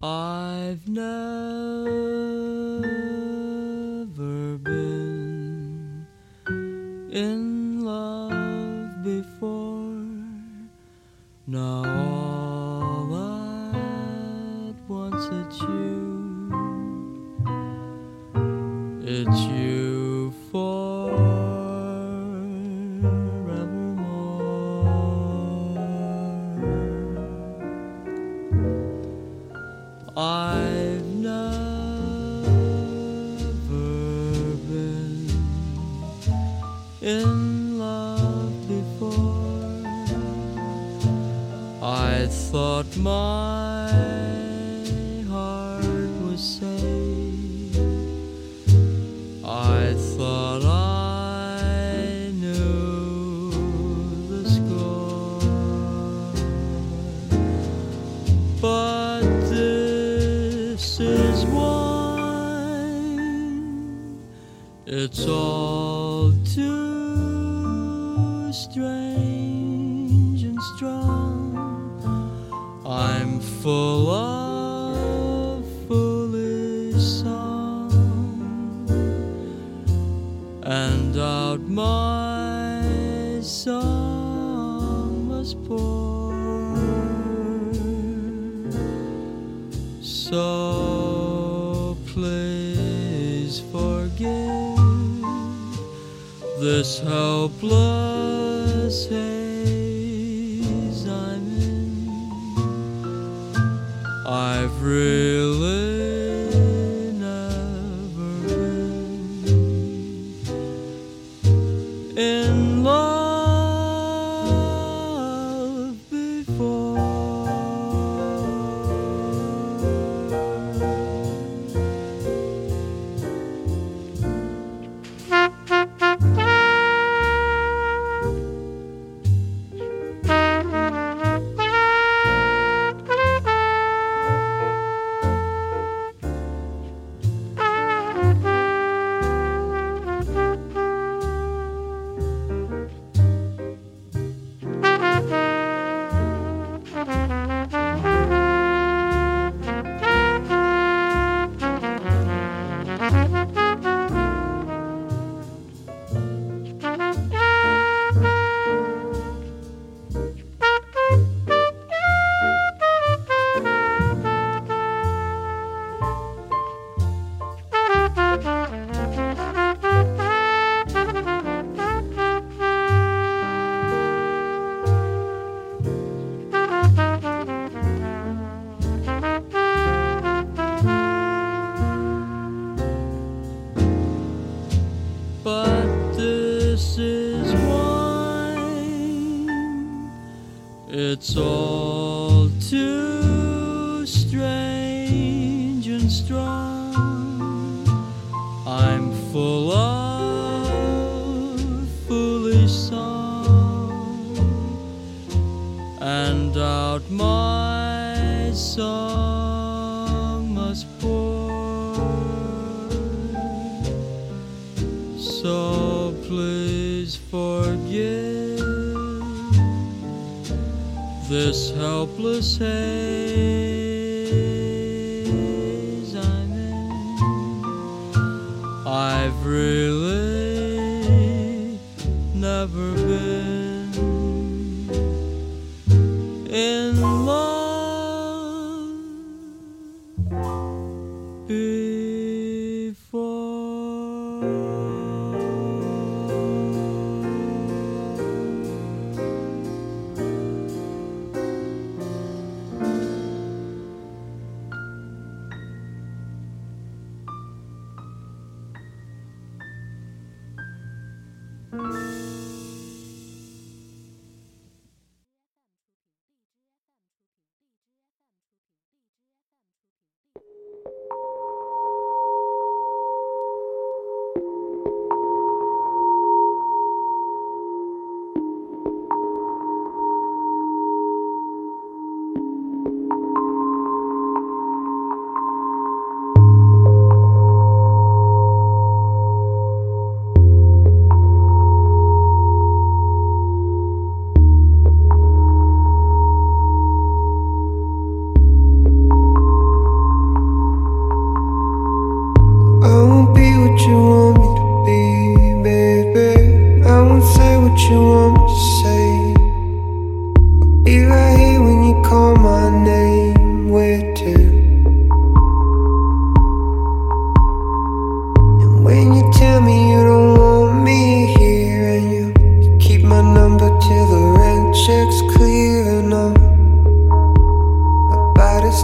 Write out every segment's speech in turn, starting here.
I've never been in my heart was safe. I thought I knew the score. But this is wine. It's all too strange and strong. I'm full of foolish song and out my song must pour. So please forgive this helpless strong. I'm full of foolish song, and out my song must pour. So please forgive this helpless haze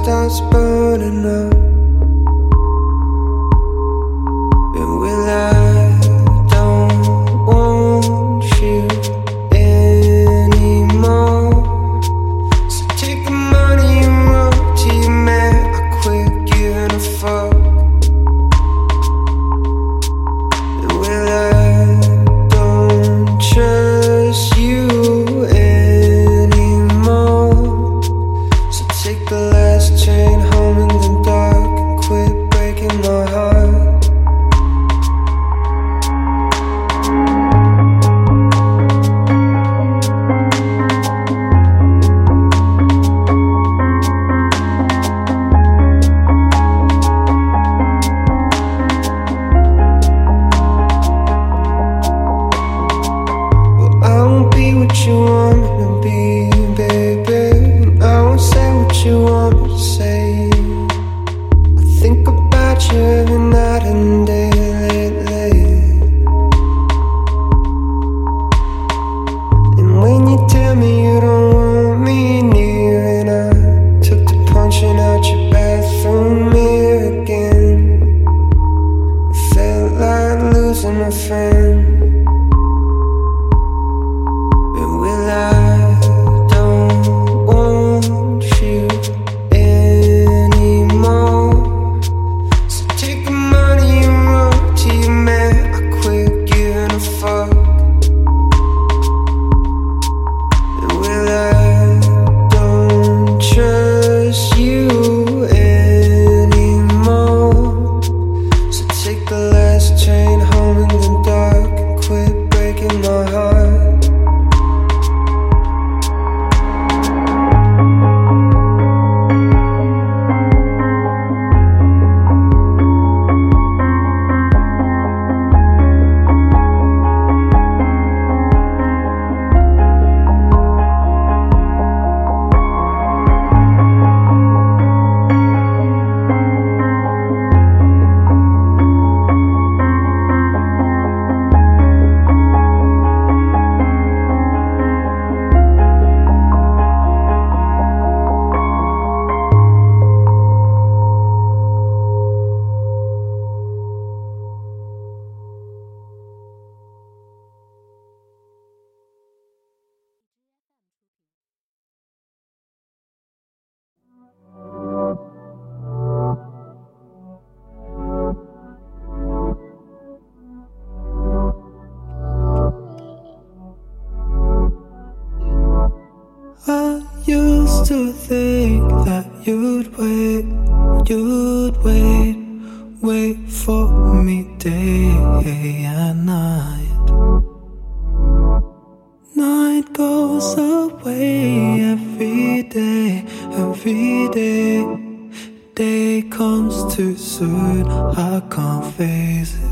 starts burning up. 아주 나른데 every day. Day comes too soon, I can't face it.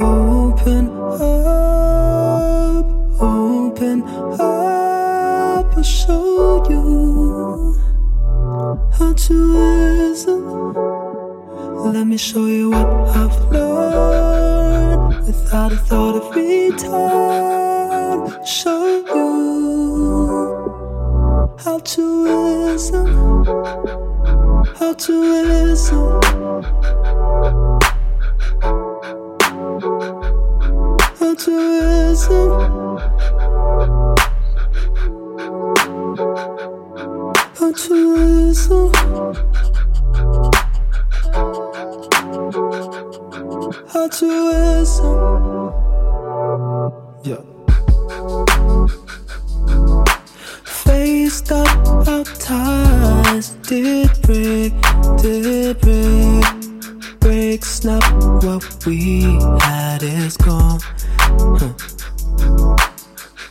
Open up, open up, I'll show you how to listen. Let me show you what I've learned without a thought of return. Show you altruism, altruism. Altruism. Altruism. Altruism. we had is gone. Huh.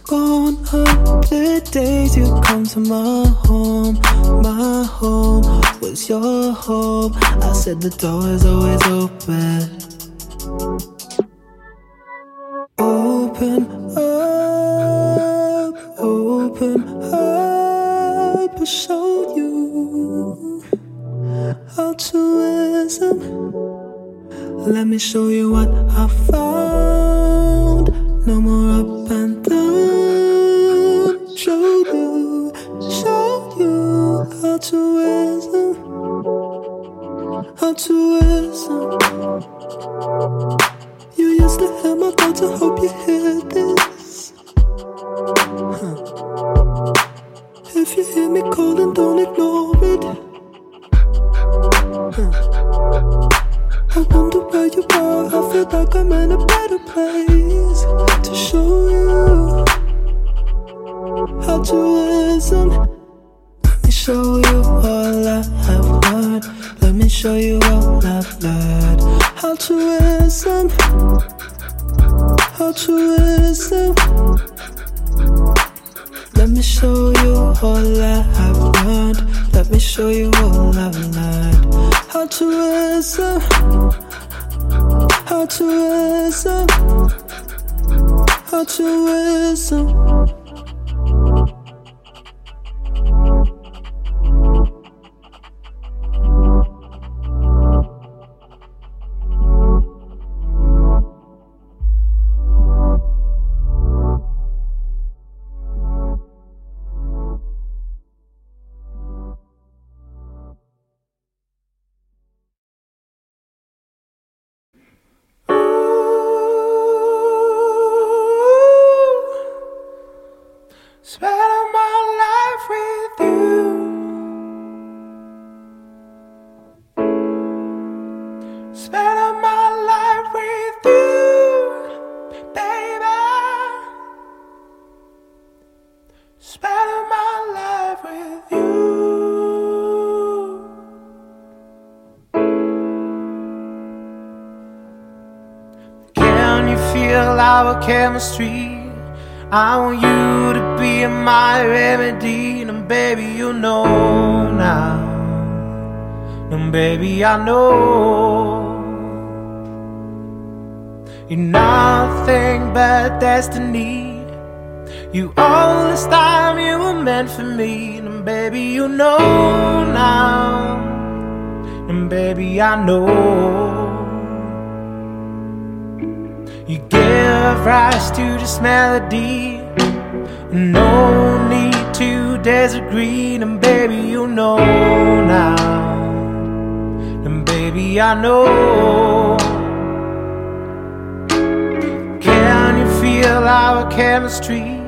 Gone are the days you come to my home. My home was your home. I said the door is always open. Show you all chemistry. I want you to be my remedy, and baby, you know now. And baby, I know you're nothing but destiny. You all this time you were meant for me, and baby, you know now. And baby, I know. Give rise to this melody. No need to disagree, and baby, you know now. And baby, I know. Can you feel our chemistry?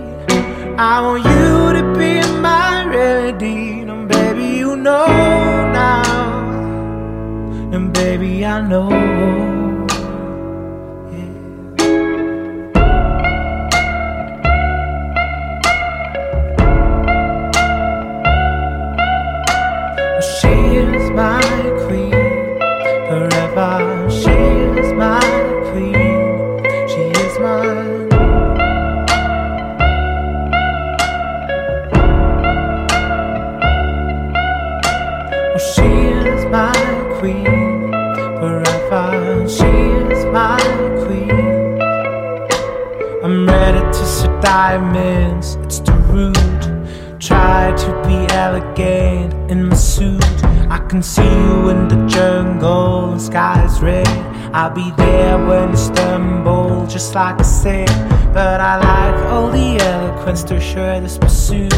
I want you to be my remedy, and baby, you know now. And baby, I know. Be there when you stumble, just like I said. But I like all the eloquence to share this pursuit.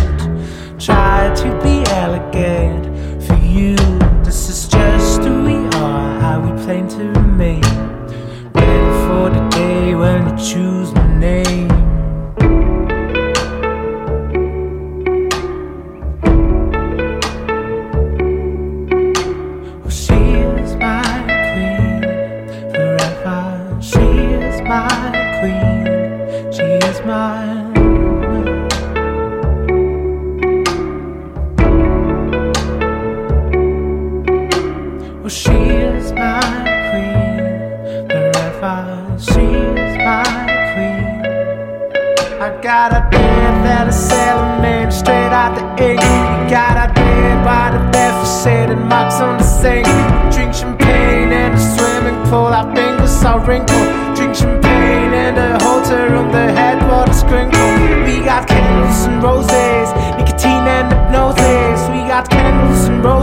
Try to be elegant for you. This is just who we are, how we plan to remain. Ready for the day when you choose my name. Hypnosis. We got candles and roses,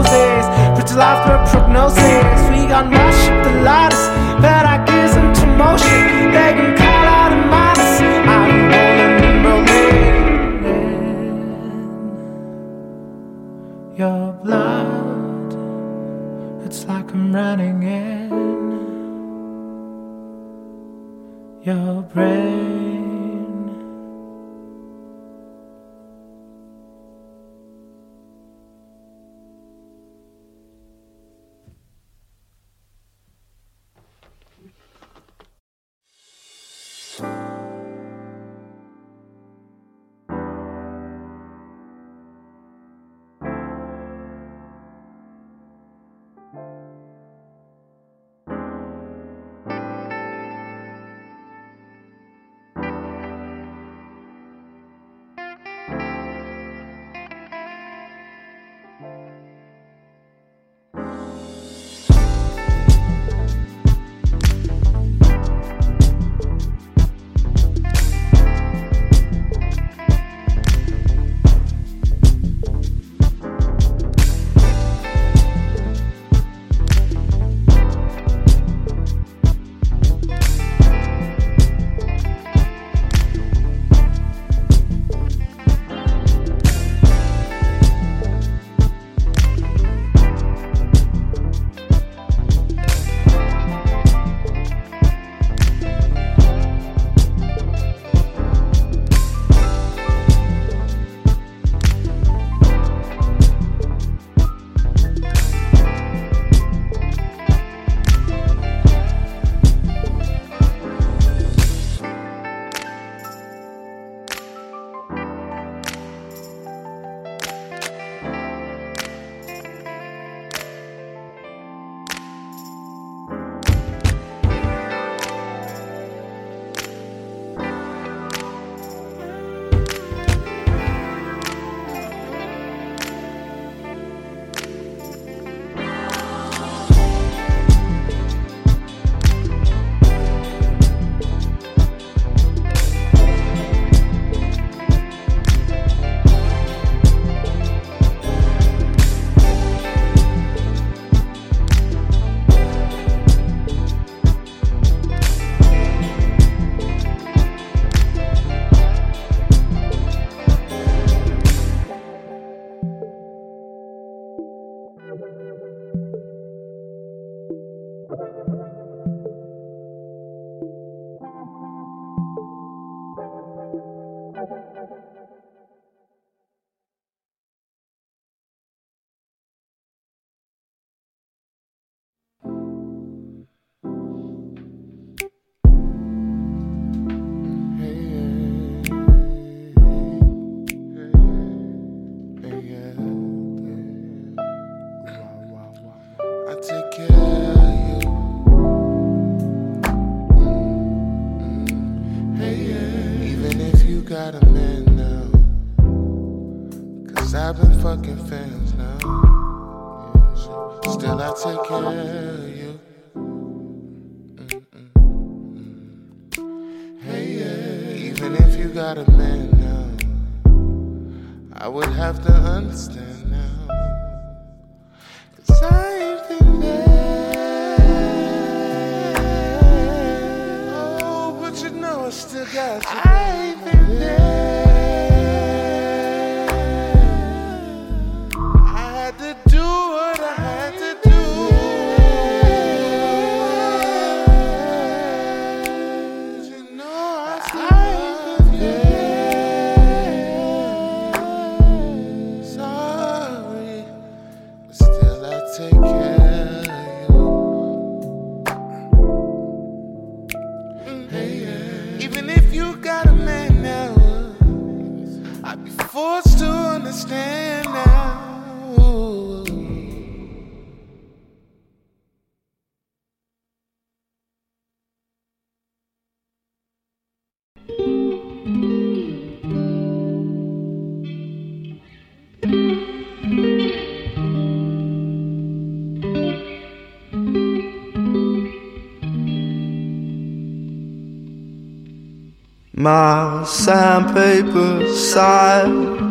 My sandpaper side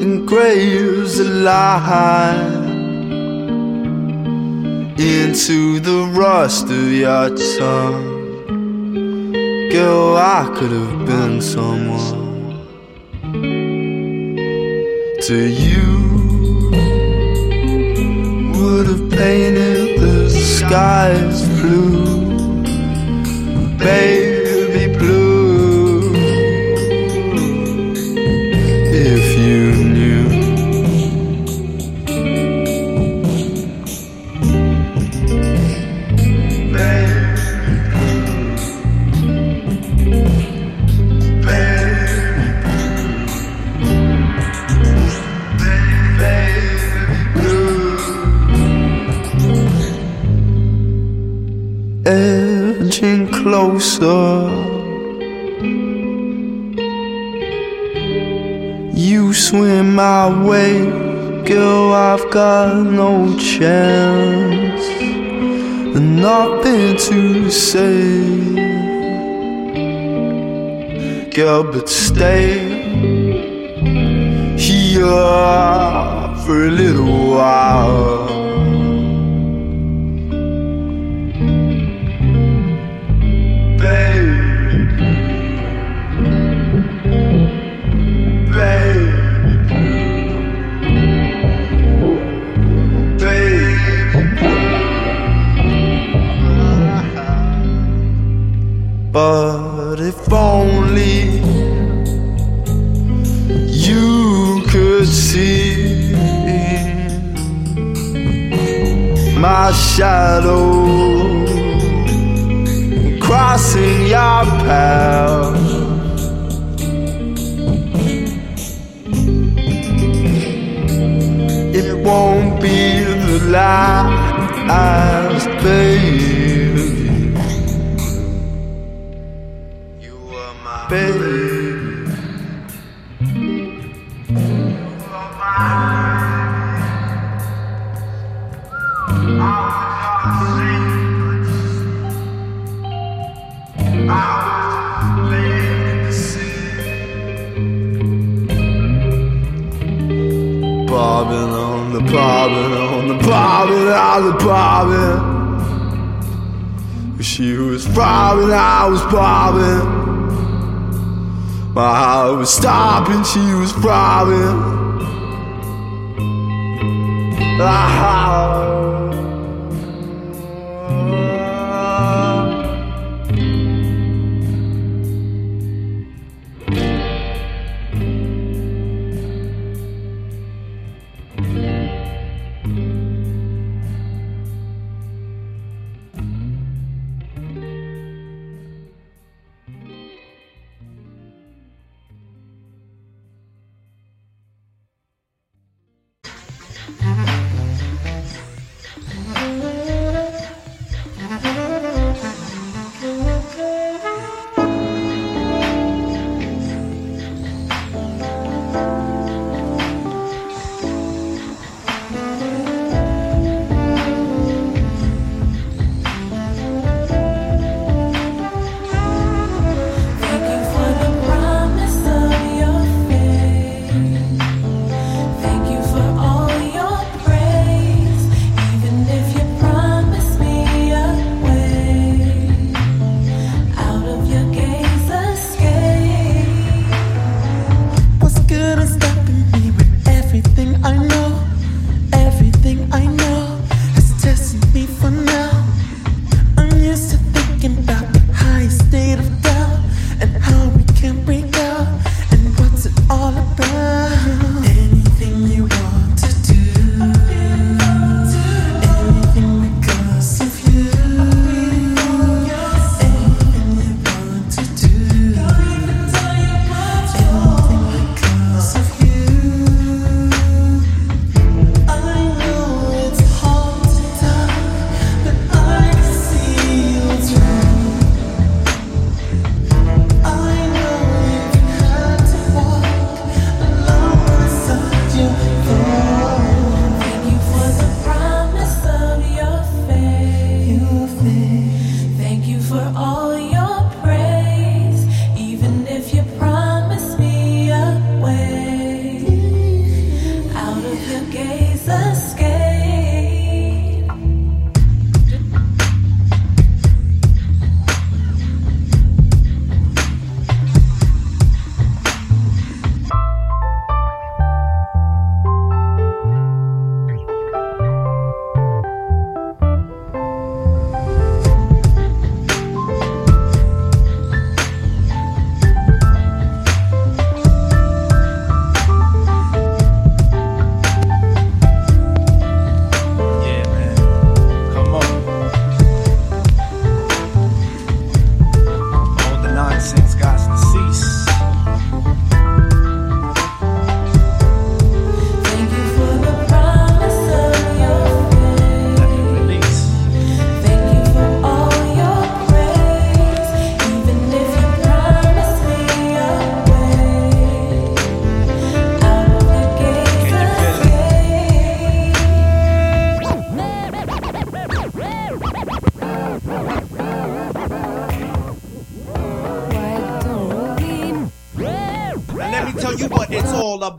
engraves a line into the rust of your tongue. Girl, I could have been someone to you. Would have painted the skies blue, baby chance, and nothing to say, girl. But stay here for a little while. But She was bobbing, I was bobbing. My heart was stopping, she was bobbing. Ah.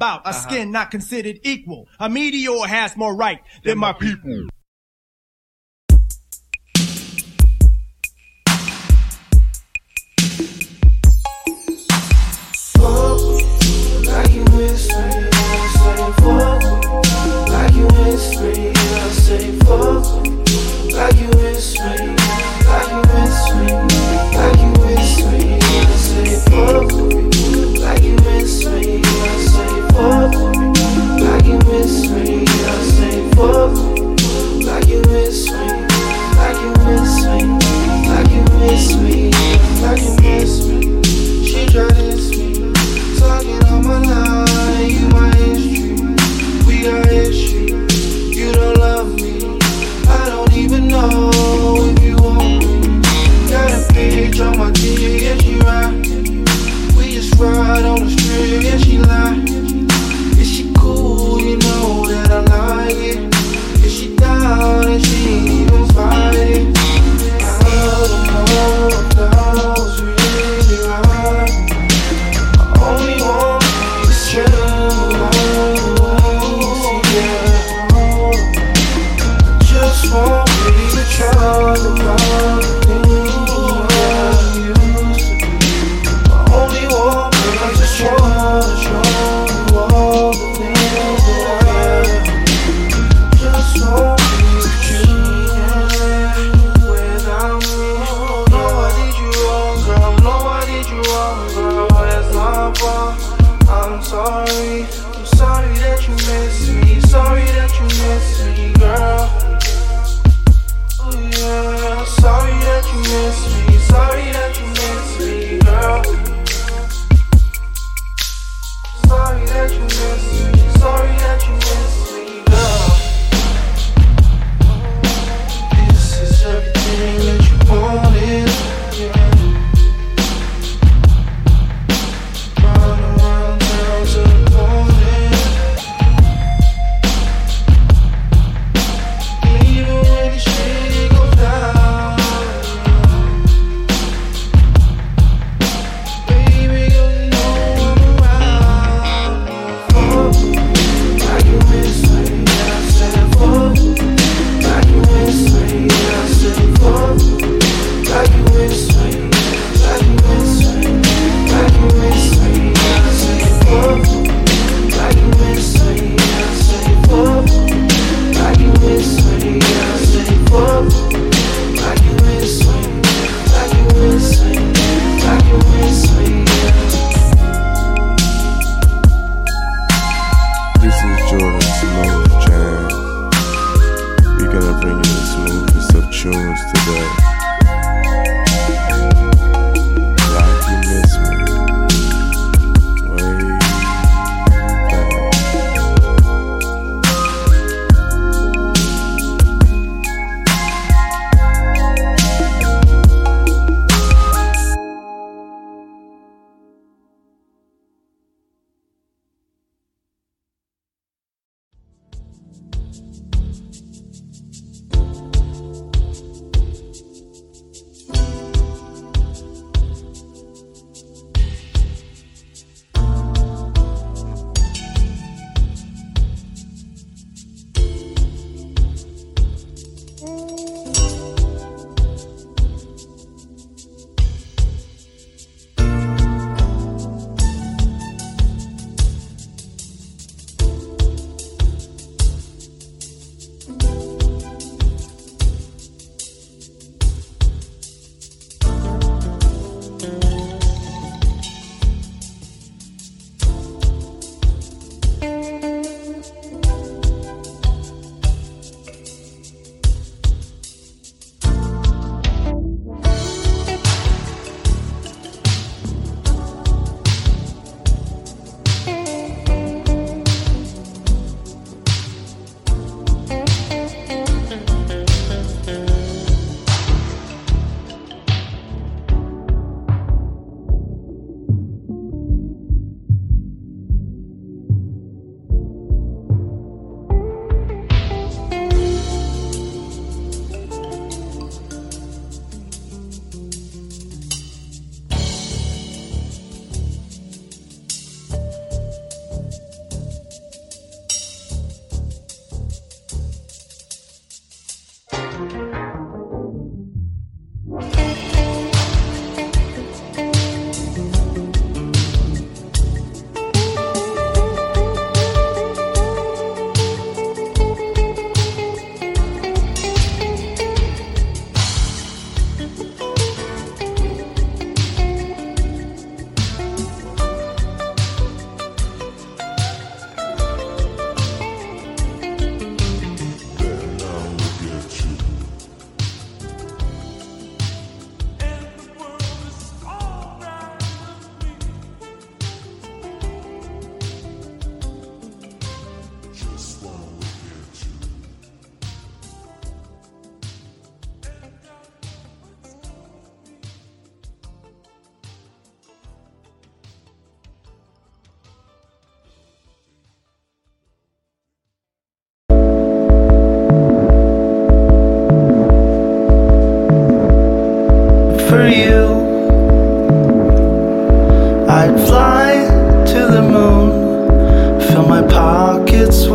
about. A uh-huh. skin not considered equal. A meteor has more right than, my people.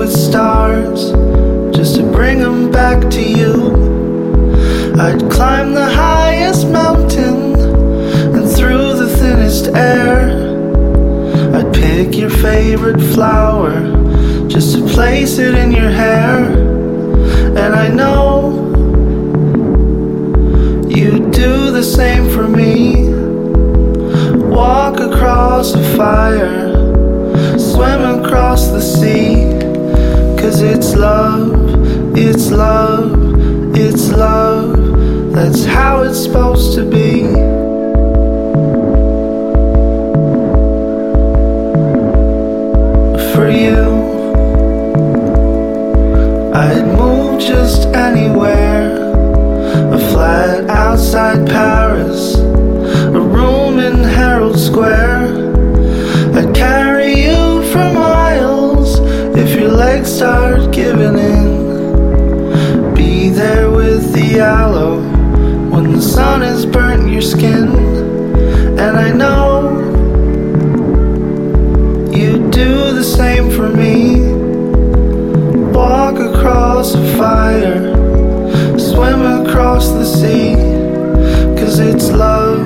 With stars, just to bring them back to you. I'd climb the highest mountain and through the thinnest air. I'd pick your favorite flower just to place it in your hair. And I know you'd do the same for me. Walk across the fire, swim across the sea. Cause it's love, it's love, it's love. That's how it's supposed to be. For you, I'd move just anywhere. A flat outside Paris, a room in Herald Square. Start giving in. Be there with the aloe when the sun has burnt your skin. And I know you do the same for me. Walk across a fire, swim across the sea. Cause it's love,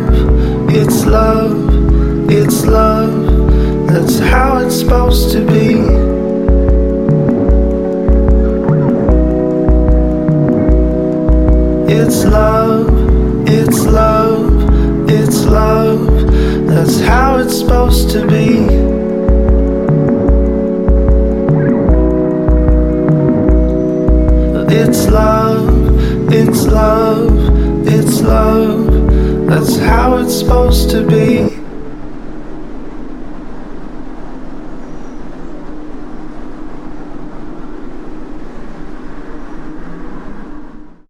it's love, it's love. That's how it's supposed to be. It's love, it's love, it's love. That's how it's supposed to be. It's love, it's love, it's love. That's how it's supposed to be.